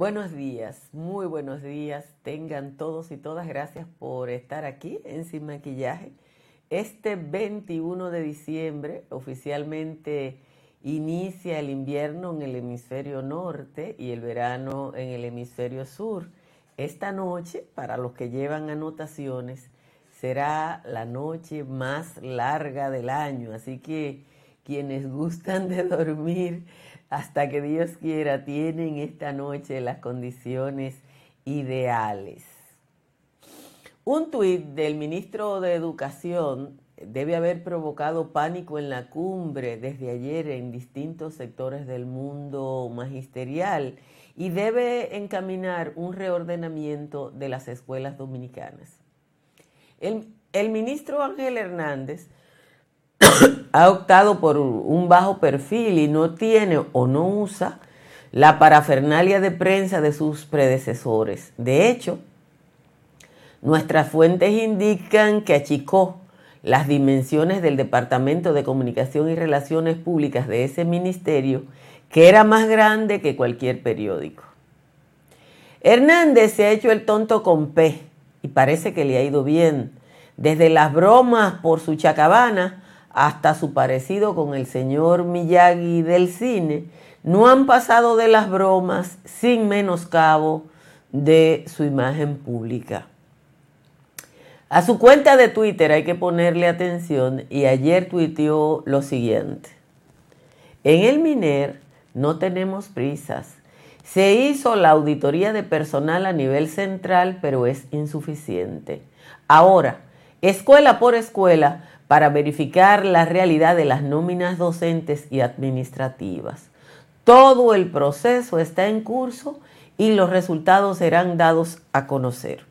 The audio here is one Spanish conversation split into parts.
Buenos días, muy buenos días. Tengan todos y todas gracias por estar aquí en Sin Maquillaje. Este 21 de diciembre oficialmente inicia el invierno en el hemisferio norte y el verano en el hemisferio sur. Esta noche, para los que llevan anotaciones, será la noche más larga del año, así que quienes gustan de dormir hasta que Dios quiera tienen esta noche las condiciones ideales. Un tuit del ministro de Educación debe haber provocado pánico en la cumbre desde ayer en distintos sectores del mundo magisterial y debe encaminar un reordenamiento de las escuelas dominicanas. El, el ministro Ángel Hernández ha optado por un bajo perfil y no tiene o no usa la parafernalia de prensa de sus predecesores. De hecho, nuestras fuentes indican que achicó las dimensiones del Departamento de Comunicación y Relaciones Públicas de ese ministerio, que era más grande que cualquier periódico. Hernández se ha hecho el tonto con P y parece que le ha ido bien, desde las bromas por su chacabana hasta su parecido con el señor Miyagi del cine, no han pasado de las bromas sin menoscabo de su imagen pública. A su cuenta de Twitter hay que ponerle atención y ayer tuiteó lo siguiente. En el MINER no tenemos prisas. Se hizo la auditoría de personal a nivel central, pero es insuficiente. Ahora, escuela por escuela, para verificar la realidad de las nóminas docentes y administrativas. Todo el proceso está en curso y los resultados serán dados a conocer.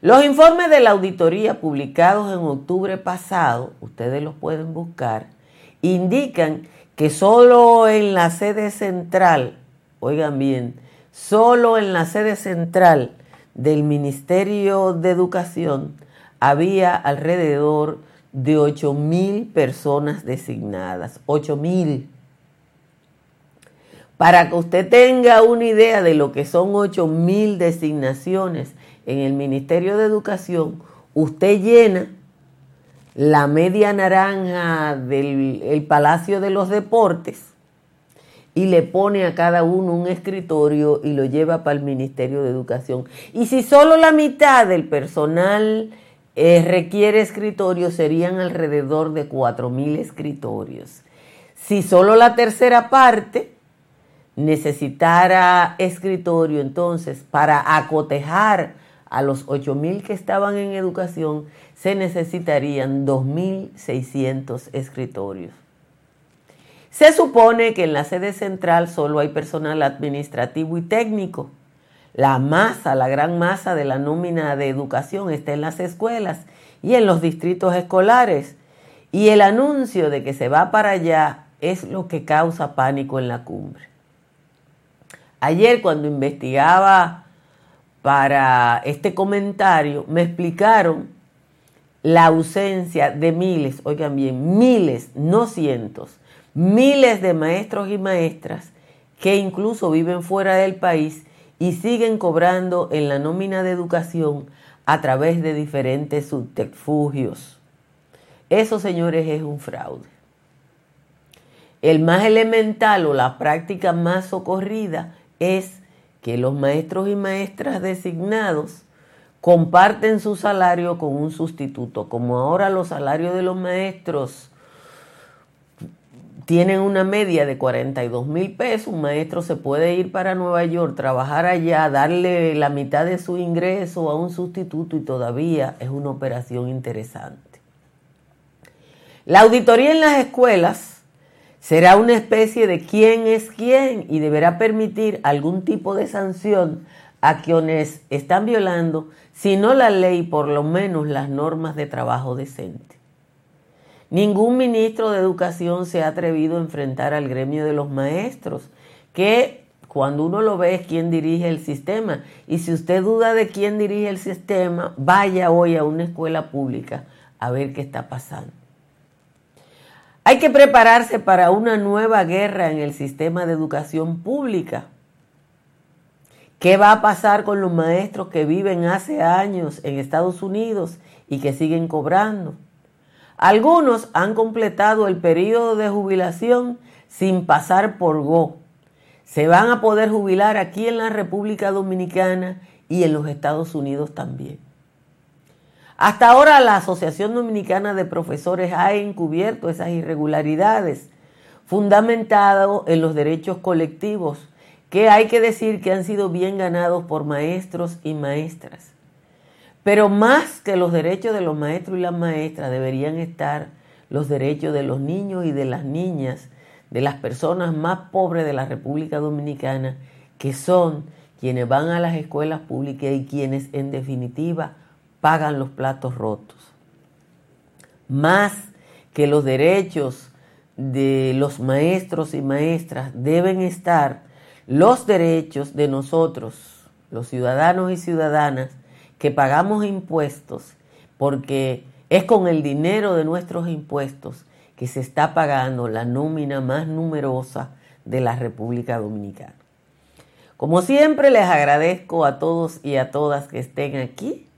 Los informes de la auditoría publicados en octubre pasado, ustedes los pueden buscar, indican que solo en la sede central, oigan bien, solo en la sede central del Ministerio de Educación había alrededor de 8 mil personas designadas. 8 mil. Para que usted tenga una idea de lo que son 8 mil designaciones en el Ministerio de Educación, usted llena la media naranja del Palacio de los Deportes y le pone a cada uno un escritorio y lo lleva para el Ministerio de Educación. Y si solo la mitad del personal eh, requiere escritorios, serían alrededor de 4.000 escritorios. Si solo la tercera parte necesitara escritorio, entonces para acotejar a los 8.000 que estaban en educación, se necesitarían 2.600 escritorios. Se supone que en la sede central solo hay personal administrativo y técnico. La masa, la gran masa de la nómina de educación está en las escuelas y en los distritos escolares. Y el anuncio de que se va para allá es lo que causa pánico en la cumbre. Ayer cuando investigaba para este comentario, me explicaron la ausencia de miles, oigan bien, miles, no cientos, miles de maestros y maestras que incluso viven fuera del país y siguen cobrando en la nómina de educación a través de diferentes subterfugios. Eso, señores, es un fraude. El más elemental o la práctica más socorrida es que los maestros y maestras designados comparten su salario con un sustituto. Como ahora los salarios de los maestros tienen una media de 42 mil pesos, un maestro se puede ir para Nueva York, trabajar allá, darle la mitad de su ingreso a un sustituto y todavía es una operación interesante. La auditoría en las escuelas será una especie de quién es quién y deberá permitir algún tipo de sanción a quienes están violando, si no la ley, por lo menos las normas de trabajo decente. Ningún ministro de educación se ha atrevido a enfrentar al gremio de los maestros, que cuando uno lo ve es quien dirige el sistema. Y si usted duda de quién dirige el sistema, vaya hoy a una escuela pública a ver qué está pasando. Hay que prepararse para una nueva guerra en el sistema de educación pública. ¿Qué va a pasar con los maestros que viven hace años en Estados Unidos y que siguen cobrando? Algunos han completado el periodo de jubilación sin pasar por Go. Se van a poder jubilar aquí en la República Dominicana y en los Estados Unidos también. Hasta ahora la Asociación Dominicana de Profesores ha encubierto esas irregularidades, fundamentado en los derechos colectivos, que hay que decir que han sido bien ganados por maestros y maestras. Pero más que los derechos de los maestros y las maestras deberían estar los derechos de los niños y de las niñas, de las personas más pobres de la República Dominicana, que son quienes van a las escuelas públicas y quienes en definitiva pagan los platos rotos. Más que los derechos de los maestros y maestras deben estar los derechos de nosotros, los ciudadanos y ciudadanas, que pagamos impuestos, porque es con el dinero de nuestros impuestos que se está pagando la nómina más numerosa de la República Dominicana. Como siempre, les agradezco a todos y a todas que estén aquí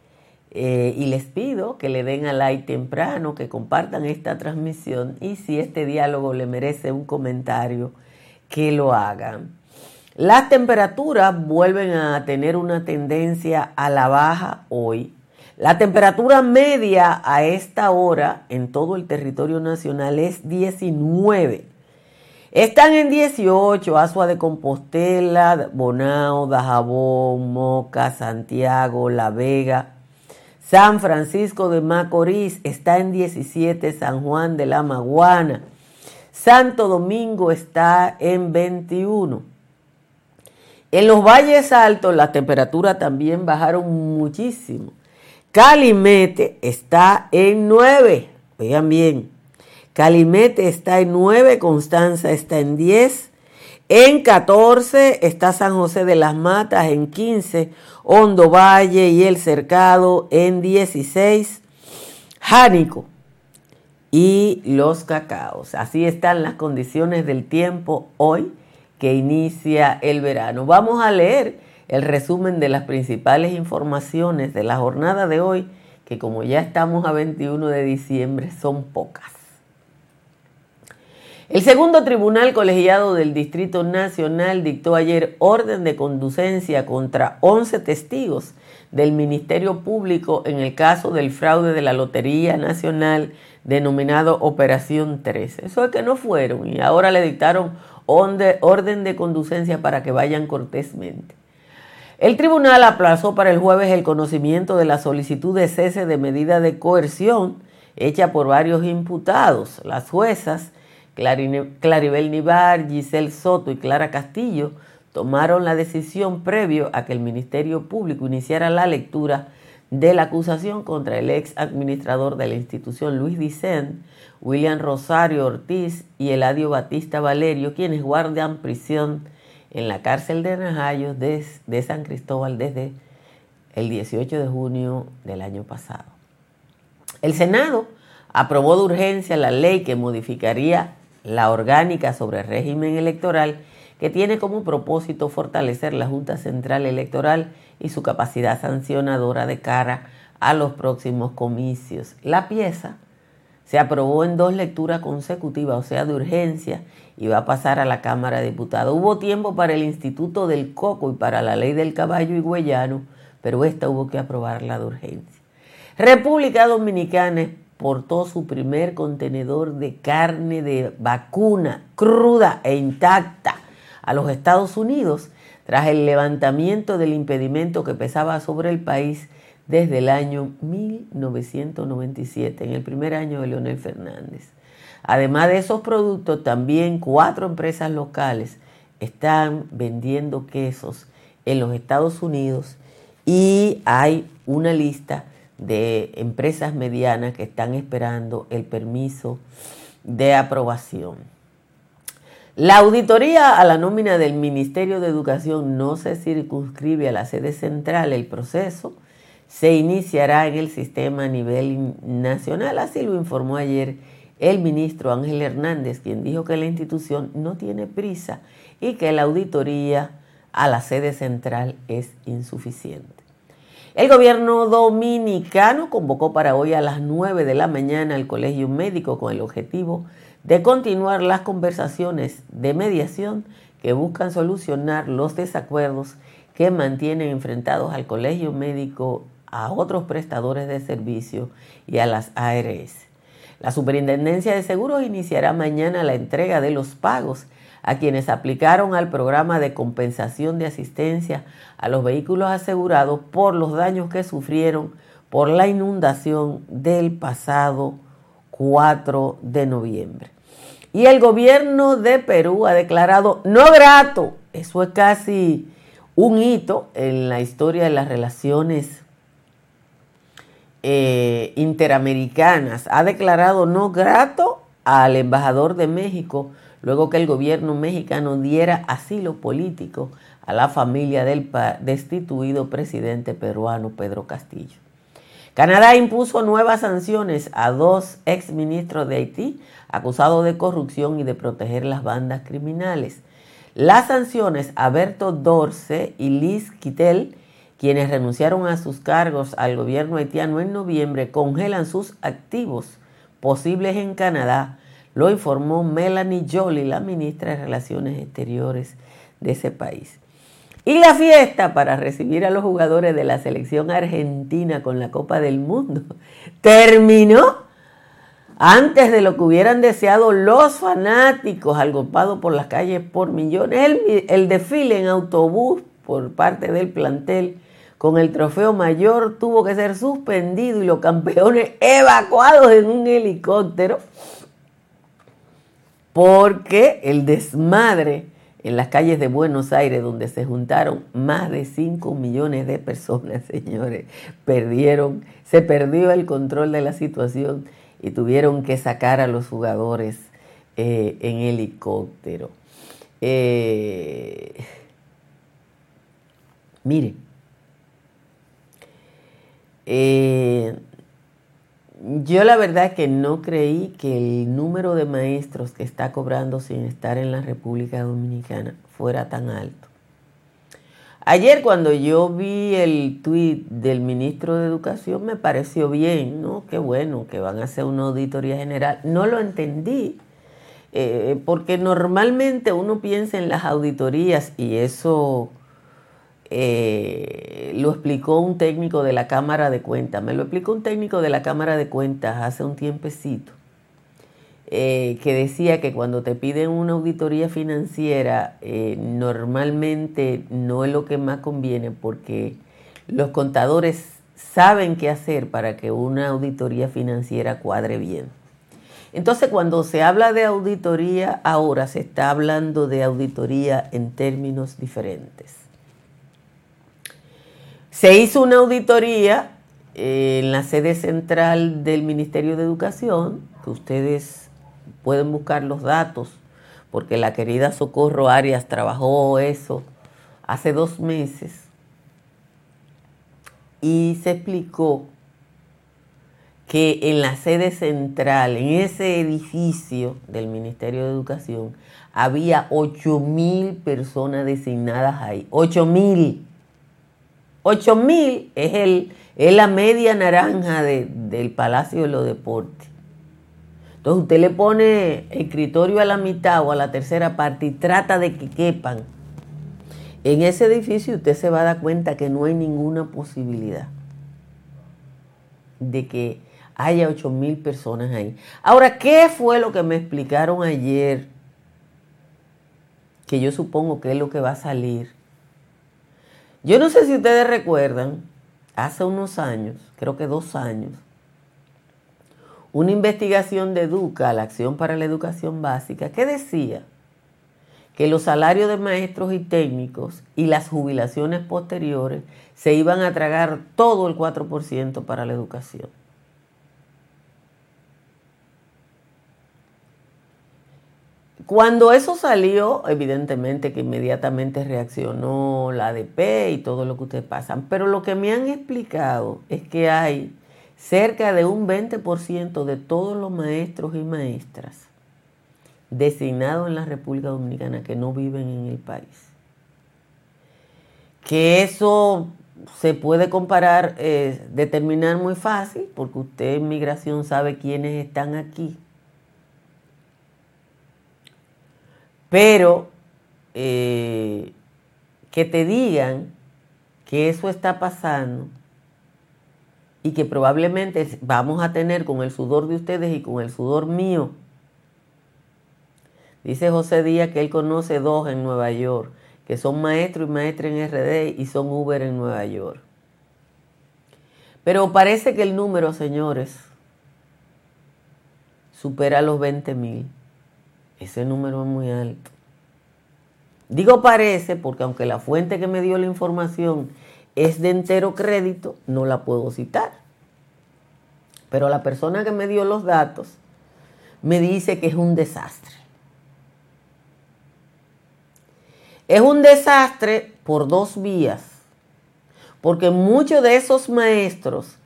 eh, y les pido que le den a like temprano, que compartan esta transmisión y si este diálogo le merece un comentario, que lo hagan. Las temperaturas vuelven a tener una tendencia a la baja hoy. La temperatura media a esta hora en todo el territorio nacional es 19. Están en 18 Asua de Compostela, Bonao, Dajabón, Moca, Santiago, La Vega, San Francisco de Macorís está en 17, San Juan de la Maguana. Santo Domingo está en 21. En los valles altos las temperaturas también bajaron muchísimo. Calimete está en 9. Vean bien. Calimete está en 9, Constanza está en 10, en 14 está San José de las Matas, en 15 Hondo Valle y El Cercado, en 16 Jánico y Los Cacaos. Así están las condiciones del tiempo hoy inicia el verano. Vamos a leer el resumen de las principales informaciones de la jornada de hoy, que como ya estamos a 21 de diciembre, son pocas. El segundo tribunal colegiado del Distrito Nacional dictó ayer orden de conducencia contra 11 testigos del Ministerio Público en el caso del fraude de la Lotería Nacional denominado Operación 13. Eso es que no fueron y ahora le dictaron orden de conducencia para que vayan cortésmente. El tribunal aplazó para el jueves el conocimiento de la solicitud de cese de medida de coerción hecha por varios imputados. Las juezas Claribel Nivar, Giselle Soto y Clara Castillo tomaron la decisión previo a que el Ministerio Público iniciara la lectura de la acusación contra el ex administrador de la institución Luis Dicen, William Rosario Ortiz y Eladio Batista Valerio, quienes guardan prisión en la cárcel de Najayo de, de San Cristóbal desde el 18 de junio del año pasado. El Senado aprobó de urgencia la ley que modificaría la orgánica sobre régimen electoral que tiene como propósito fortalecer la Junta Central Electoral y su capacidad sancionadora de cara a los próximos comicios. La pieza se aprobó en dos lecturas consecutivas, o sea, de urgencia, y va a pasar a la Cámara de Diputados. Hubo tiempo para el Instituto del Coco y para la ley del caballo y huellano, pero esta hubo que aprobarla de urgencia. República Dominicana portó su primer contenedor de carne de vacuna cruda e intacta a los Estados Unidos tras el levantamiento del impedimento que pesaba sobre el país desde el año 1997, en el primer año de Leonel Fernández. Además de esos productos, también cuatro empresas locales están vendiendo quesos en los Estados Unidos y hay una lista de empresas medianas que están esperando el permiso de aprobación. La auditoría a la nómina del Ministerio de Educación no se circunscribe a la sede central. El proceso se iniciará en el sistema a nivel nacional, así lo informó ayer el ministro Ángel Hernández, quien dijo que la institución no tiene prisa y que la auditoría a la sede central es insuficiente. El gobierno dominicano convocó para hoy a las 9 de la mañana al Colegio Médico con el objetivo de continuar las conversaciones de mediación que buscan solucionar los desacuerdos que mantienen enfrentados al Colegio Médico, a otros prestadores de servicio y a las ARS. La Superintendencia de Seguros iniciará mañana la entrega de los pagos a quienes aplicaron al programa de compensación de asistencia a los vehículos asegurados por los daños que sufrieron por la inundación del pasado 4 de noviembre. Y el gobierno de Perú ha declarado no grato, eso es casi un hito en la historia de las relaciones eh, interamericanas, ha declarado no grato al embajador de México luego que el gobierno mexicano diera asilo político a la familia del destituido presidente peruano Pedro Castillo. Canadá impuso nuevas sanciones a dos exministros de Haití acusados de corrupción y de proteger las bandas criminales. Las sanciones a Berto Dorce y Liz Kittel, quienes renunciaron a sus cargos al gobierno haitiano en noviembre, congelan sus activos posibles en Canadá lo informó Melanie Jolie, la ministra de Relaciones Exteriores de ese país. Y la fiesta para recibir a los jugadores de la selección argentina con la Copa del Mundo terminó antes de lo que hubieran deseado los fanáticos agolpados por las calles por millones. El, el, desfile en autobús por parte del plantel con el trofeo mayor tuvo que ser suspendido y los campeones evacuados en un helicóptero porque el desmadre en las calles de Buenos Aires, donde se juntaron más de 5 millones de personas, señores, perdieron, se perdió el control de la situación y tuvieron que sacar a los jugadores eh, en helicóptero. Eh, mire, eh, yo la verdad que no creí que el número de maestros que está cobrando sin estar en la República Dominicana fuera tan alto. Ayer cuando yo vi el tuit del ministro de Educación me pareció bien, ¿no? Qué bueno que van a hacer una auditoría general. No lo entendí, eh, porque normalmente uno piensa en las auditorías y eso eh, lo explicó un técnico de la Cámara de Cuentas. Me lo explicó un técnico de la Cámara de Cuentas hace un tiempecito, eh, que decía que cuando te piden una auditoría financiera, eh, normalmente no es lo que más conviene porque los contadores saben qué hacer para que una auditoría financiera cuadre bien. Entonces, cuando se habla de auditoría, ahora se está hablando de auditoría en términos diferentes. Se hizo una auditoría eh, en la sede central del Ministerio de Educación, que ustedes pueden buscar los datos, porque la querida Socorro Arias trabajó eso hace dos meses, y se explicó que en la sede central, en ese edificio del Ministerio de Educación, había 8.000 personas designadas ahí. 8.000 8000 es, el, es la media naranja de, del Palacio de los Deportes. Entonces usted le pone escritorio a la mitad o a la tercera parte y trata de que quepan. En ese edificio usted se va a dar cuenta que no hay ninguna posibilidad de que haya 8 mil personas ahí. Ahora, ¿qué fue lo que me explicaron ayer? Que yo supongo que es lo que va a salir yo no sé si ustedes recuerdan, hace unos años, creo que dos años, una investigación de Educa, la Acción para la Educación Básica, que decía que los salarios de maestros y técnicos y las jubilaciones posteriores se iban a tragar todo el 4% para la educación. Cuando eso salió, evidentemente que inmediatamente reaccionó la ADP y todo lo que ustedes pasan, pero lo que me han explicado es que hay cerca de un 20% de todos los maestros y maestras designados en la República Dominicana que no viven en el país. que eso se puede comparar, eh, determinar muy fácil, porque usted en migración sabe quiénes están aquí. Pero eh, que te digan que eso está pasando y que probablemente vamos a tener con el sudor de ustedes y con el sudor mío. Dice José Díaz que él conoce dos en Nueva York que son maestros y maestras en RD y son Uber en Nueva York. Pero parece que el número, señores, supera los 20 mil. Ese número es muy alto. Digo parece porque aunque la fuente que me dio la información es de entero crédito, no la puedo citar. Pero la persona que me dio los datos me dice que es un desastre. Es un desastre por dos vías, porque muchos de esos maestros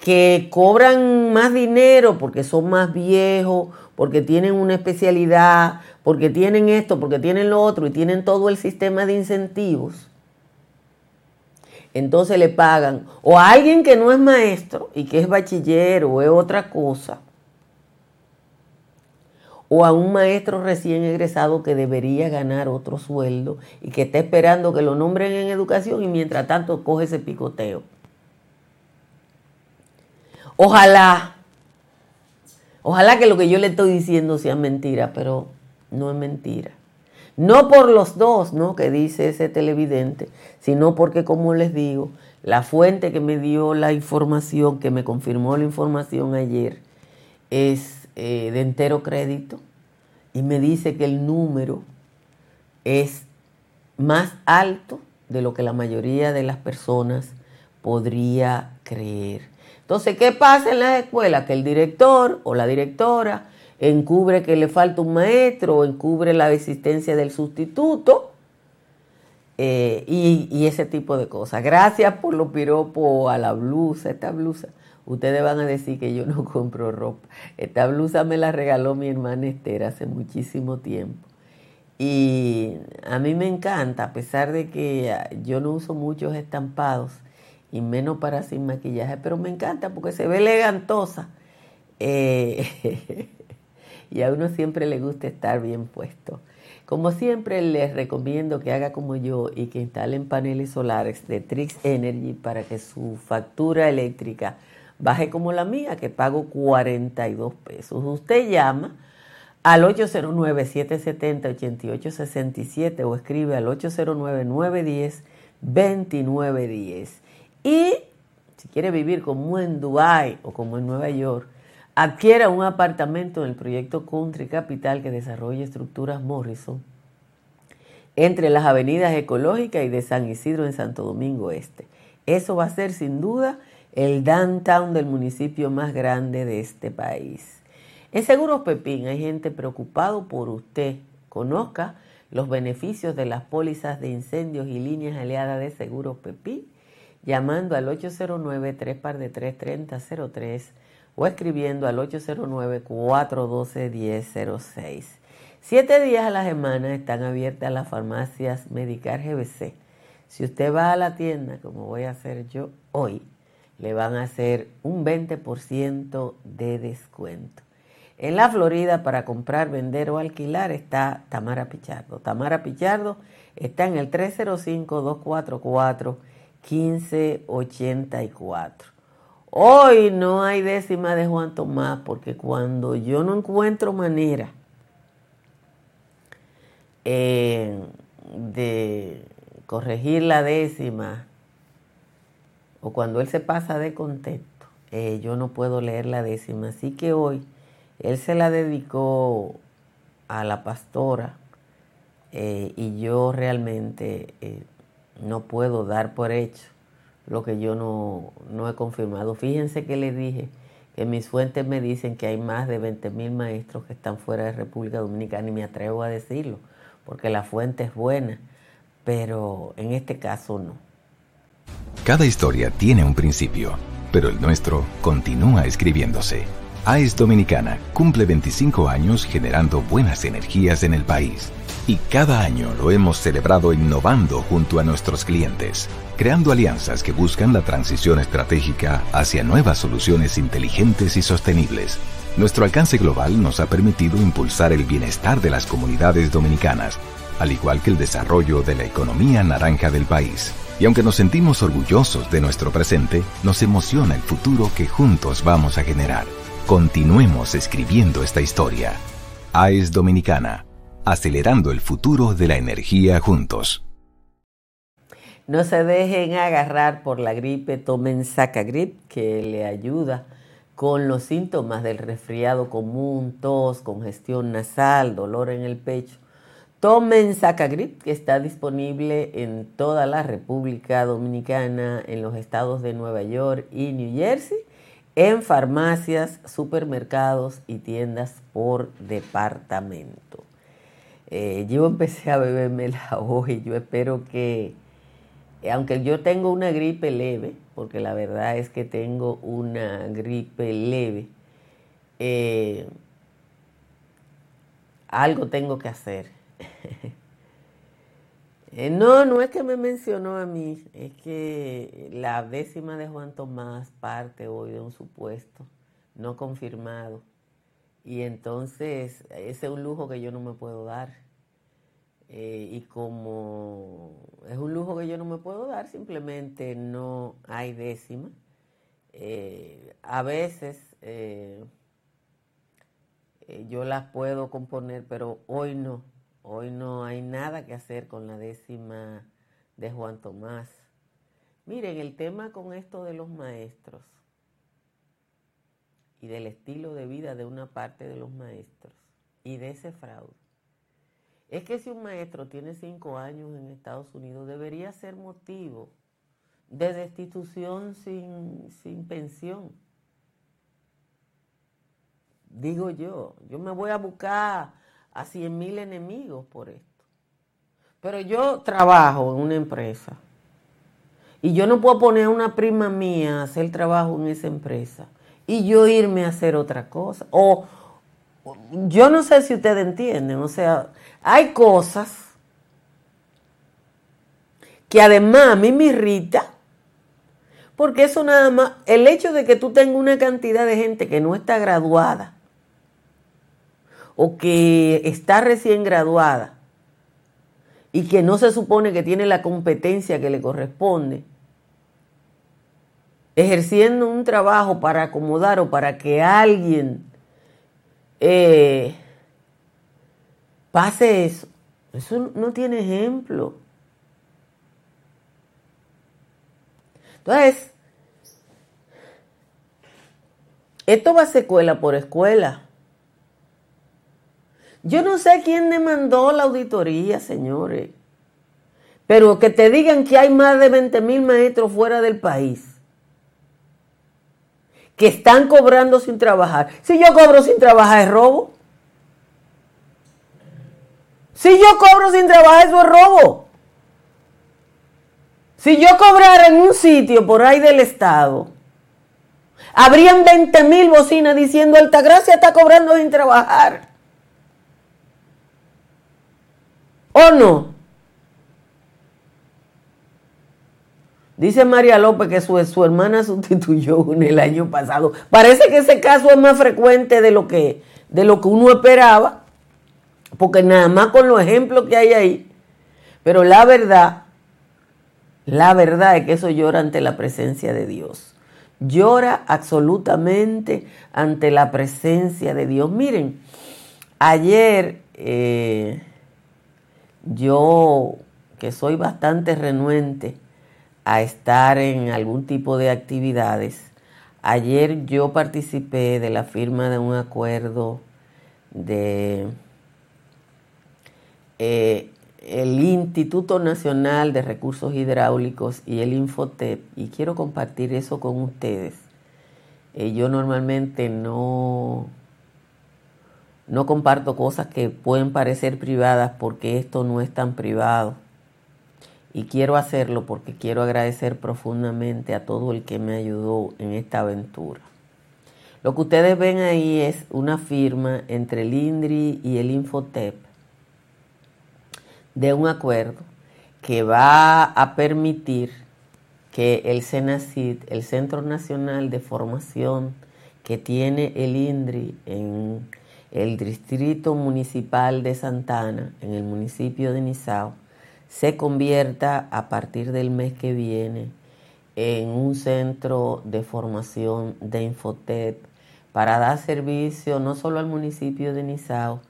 que cobran más dinero porque son más viejos, porque tienen una especialidad, porque tienen esto, porque tienen lo otro y tienen todo el sistema de incentivos, entonces le pagan o a alguien que no es maestro y que es bachiller o es otra cosa, o a un maestro recién egresado que debería ganar otro sueldo y que está esperando que lo nombren en educación y mientras tanto coge ese picoteo. Ojalá, ojalá que lo que yo le estoy diciendo sea mentira, pero no es mentira. No por los dos, ¿no? Que dice ese televidente, sino porque, como les digo, la fuente que me dio la información, que me confirmó la información ayer, es eh, de entero crédito y me dice que el número es más alto de lo que la mayoría de las personas podría creer. Entonces, ¿qué pasa en las escuelas? Que el director o la directora encubre que le falta un maestro o encubre la existencia del sustituto eh, y, y, ese tipo de cosas. Gracias por los piropos a la blusa, esta blusa Ustedes van a decir que yo no compro ropa. Esta blusa me la regaló mi hermana Esther hace muchísimo tiempo. Y a mí me encanta, a pesar de que yo no uso muchos estampados y menos para sin maquillaje, pero me encanta porque se ve elegantosa. Eh, y a uno siempre le gusta estar bien puesto. Como siempre les recomiendo que haga como yo y que instalen paneles solares de Trix Energy para que su factura eléctrica baje como la mía, que pago 42 pesos. Usted llama al 809-770-8867 o escribe al 809-910-2910. Y si quiere vivir como en Dubái o como en Nueva York, adquiera un apartamento en el proyecto Country Capital que desarrolla estructuras Morrison entre las avenidas ecológicas y de San Isidro en Santo Domingo Este. Eso va a ser sin duda el downtown del municipio más grande de este país. En Seguros Pepín hay gente preocupado por usted. Conozca los beneficios de las pólizas de incendios y líneas aliadas de Seguros Pepín llamando al 809 3 de 3003 o escribiendo al 809-412-1006. Siete días a la semana están abiertas las farmacias Medicar GBC. Si usted va a la tienda, como voy a hacer yo hoy, le van a hacer un 20% de descuento. En la Florida, para comprar, vender o alquilar, está Tamara Pichardo. Tamara Pichardo está en el 305-244-1584. Hoy no hay décima de Juan Tomás porque cuando yo no encuentro manera eh, de corregir la décima o cuando él se pasa de contento, eh, yo no puedo leer la décima. Así que hoy él se la dedicó a la pastora eh, y yo realmente eh, no puedo dar por hecho lo que yo no, no he confirmado. Fíjense que le dije que mis fuentes me dicen que hay más de 20 mil maestros que están fuera de República Dominicana y me atrevo a decirlo, porque la fuente es buena, pero en este caso no. Cada historia tiene un principio, pero el nuestro continúa escribiéndose AES Dominicana cumple 25 años generando buenas energías en el país. Y cada año lo hemos celebrado innovando junto a nuestros clientes, creando alianzas que buscan la transición estratégica hacia nuevas soluciones inteligentes y sostenibles. Nuestro alcance global nos ha permitido impulsar el bienestar de las comunidades dominicanas, al igual que el desarrollo de la economía naranja del país. Y aunque nos sentimos orgullosos de nuestro presente, nos emociona el futuro que juntos vamos a generar. Continuemos escribiendo esta historia. AES Dominicana, acelerando el futuro de la energía juntos. No se dejen agarrar por la gripe, tomen Sacagrip que le ayuda con los síntomas del resfriado común, tos, congestión nasal, dolor en el pecho. Tomen Sacagrip que está disponible en toda la República Dominicana, en los estados de Nueva York y New Jersey en farmacias, supermercados y tiendas por departamento. Eh, yo empecé a beberme la hoy, yo espero que, aunque yo tengo una gripe leve, porque la verdad es que tengo una gripe leve, eh, algo tengo que hacer. Eh, no, no es que me mencionó a mí, es que la décima de Juan Tomás parte hoy de un supuesto no confirmado. Y entonces ese es un lujo que yo no me puedo dar. Eh, y como es un lujo que yo no me puedo dar, simplemente no hay décima. Eh, a veces yo las puedo componer, pero hoy no. Hoy no hay nada que hacer con la décima de Juan Tomás. Miren, el tema con esto de los maestros y del estilo de vida de una parte de los maestros y de ese fraude. Es que si un maestro tiene cinco años en Estados Unidos, debería ser motivo de destitución sin, sin pensión. Digo yo, yo me voy a buscar a cien mil enemigos por esto. Pero yo trabajo en una empresa y yo no puedo poner a una prima mía a hacer trabajo en esa empresa y yo irme a hacer otra cosa. O yo no sé si ustedes entienden, o sea, hay cosas que además a mí me irrita, porque eso nada más, el hecho de que tú tengas una cantidad de gente que no está graduada, o que está recién graduada y que no se supone que tiene la competencia que le corresponde, ejerciendo un trabajo para acomodar o para que alguien eh, pase eso, eso no tiene ejemplo. Entonces, esto va a ser escuela por escuela. Yo no sé quién demandó la auditoría, señores, pero que te digan que hay más de 20 mil maestros fuera del país que están cobrando sin trabajar. Si yo cobro sin trabajar es robo. Si yo cobro sin trabajar eso es robo. Si yo cobrara en un sitio por ahí del Estado, habrían 20 mil bocinas diciendo Altagracia está cobrando sin trabajar. ¿O no? Dice María López que su, su, hermana sustituyó en el año pasado. Parece que ese caso es más frecuente de lo que, de lo que uno esperaba, porque nada más con los ejemplos que hay ahí. Pero la verdad, la verdad es que eso llora ante la presencia de Dios. Llora absolutamente ante la presencia de Dios. Miren, ayer... Eh, yo, que soy bastante renuente a estar en algún tipo de actividades, ayer yo participé de la firma de un acuerdo de eh, el Instituto Nacional de Recursos Hidráulicos y el Infotep y quiero compartir eso con ustedes. Eh, yo normalmente no no comparto cosas que pueden parecer privadas porque esto no es tan privado. Y quiero hacerlo porque quiero agradecer profundamente a todo el que me ayudó en esta aventura. Lo que ustedes ven ahí es una firma entre el INDRI y el Infotep de un acuerdo que va a permitir que el CENACID, el Centro Nacional de Formación que tiene el INDRI en el Distrito Municipal de Santana, en el municipio de Nizao, se convierta a partir del mes que viene en un centro de formación de Infotep para dar servicio no solo al municipio de Nizao,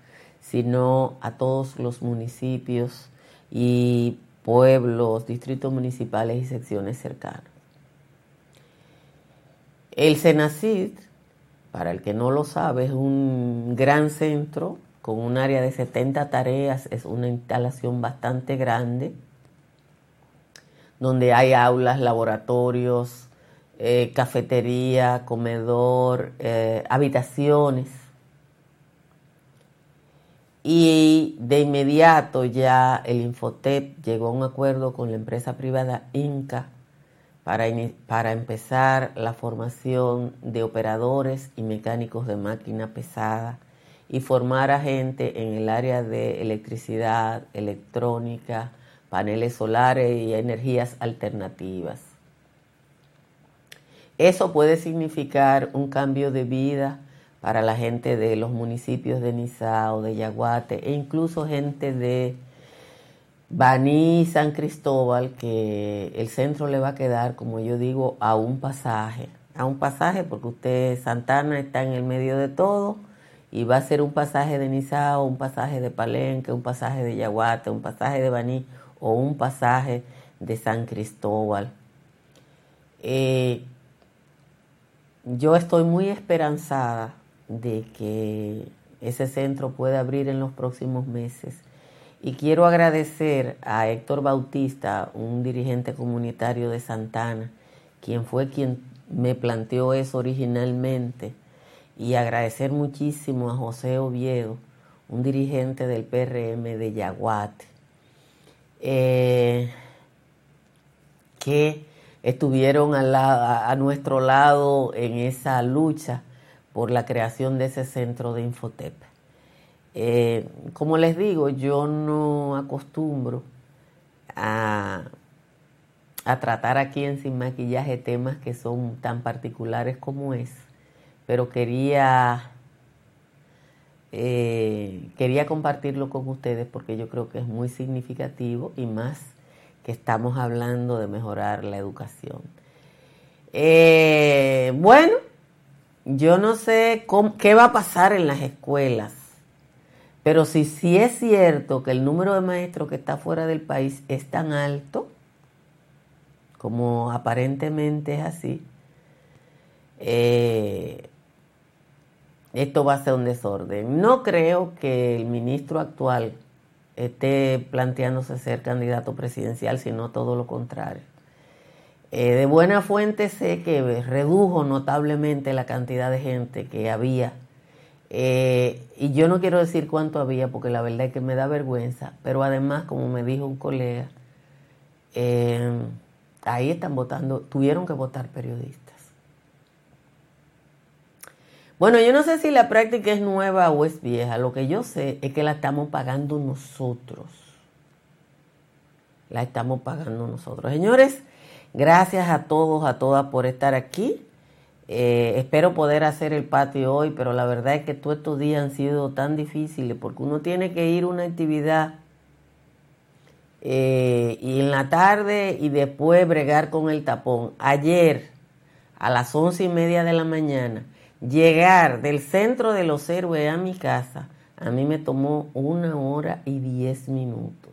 sino a todos los municipios y pueblos, distritos municipales y secciones cercanas. El Senacid, para el que no lo sabe, es un gran centro con un área de 70 tareas, es una instalación bastante grande, donde hay aulas, laboratorios, eh, cafetería, comedor, eh, habitaciones. Y de inmediato ya el Infotep llegó a un acuerdo con la empresa privada Inca para, para empezar la formación de operadores y mecánicos de máquina pesada y formar a gente en el área de electricidad, electrónica, paneles solares y energías alternativas. Eso puede significar un cambio de vida para la gente de los municipios de Nizao, de Yaguate e incluso gente de Baní, San Cristóbal, que el centro le va a quedar, como yo digo, a un pasaje. A un pasaje porque usted, Santana, está en el medio de todo y va a ser un pasaje de Nizao, un pasaje de Palenque, un pasaje de Yaguate, un pasaje de Baní o un pasaje de San Cristóbal. Eh, yo estoy muy esperanzada de que ese centro pueda abrir en los próximos meses. Y quiero agradecer a Héctor Bautista, un dirigente comunitario de Santana, quien fue quien me planteó eso originalmente y agradecer muchísimo a José Oviedo, un dirigente del PRM de Yaguate, eh, que estuvieron a, nuestro lado en esa lucha por la creación de ese centro de Infotep. Eh, como les digo, yo no acostumbro a, a tratar aquí en Sin Maquillaje temas que son tan particulares como es pero quería, eh, quería compartirlo con ustedes porque yo creo que es muy significativo y más que estamos hablando de mejorar la educación. Eh, bueno, yo no sé qué va a pasar en las escuelas, pero si sí es cierto que el número de maestros que está fuera del país es tan alto, como aparentemente es así, eh, esto va a ser un desorden. No creo que el ministro actual esté planteándose ser candidato presidencial, sino todo lo contrario. Eh, de buena fuente sé que redujo notablemente la cantidad de gente que había. Eh, y yo no quiero decir cuánto había, porque la verdad es que me da vergüenza, pero además, como me dijo un colega, eh, ahí están votando, tuvieron que votar periodistas. Bueno, yo no sé si la práctica es nueva o es vieja. Lo que yo sé es que la estamos pagando nosotros. La estamos pagando nosotros. Señores, gracias a todos, a todas por estar aquí. Eh, espero poder hacer el patio hoy, pero la verdad es que todos estos días han sido tan difíciles porque uno tiene que ir a una actividad eh, y en la tarde y después bregar con el tapón. Ayer, a las once y media de la mañana, Llegar del centro de los héroes a mi casa, a mí me tomó una hora y diez minutos.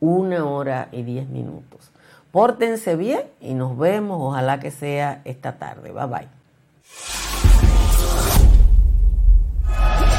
Una hora y diez minutos. Pórtense bien y nos vemos, ojalá que sea esta tarde. Bye bye.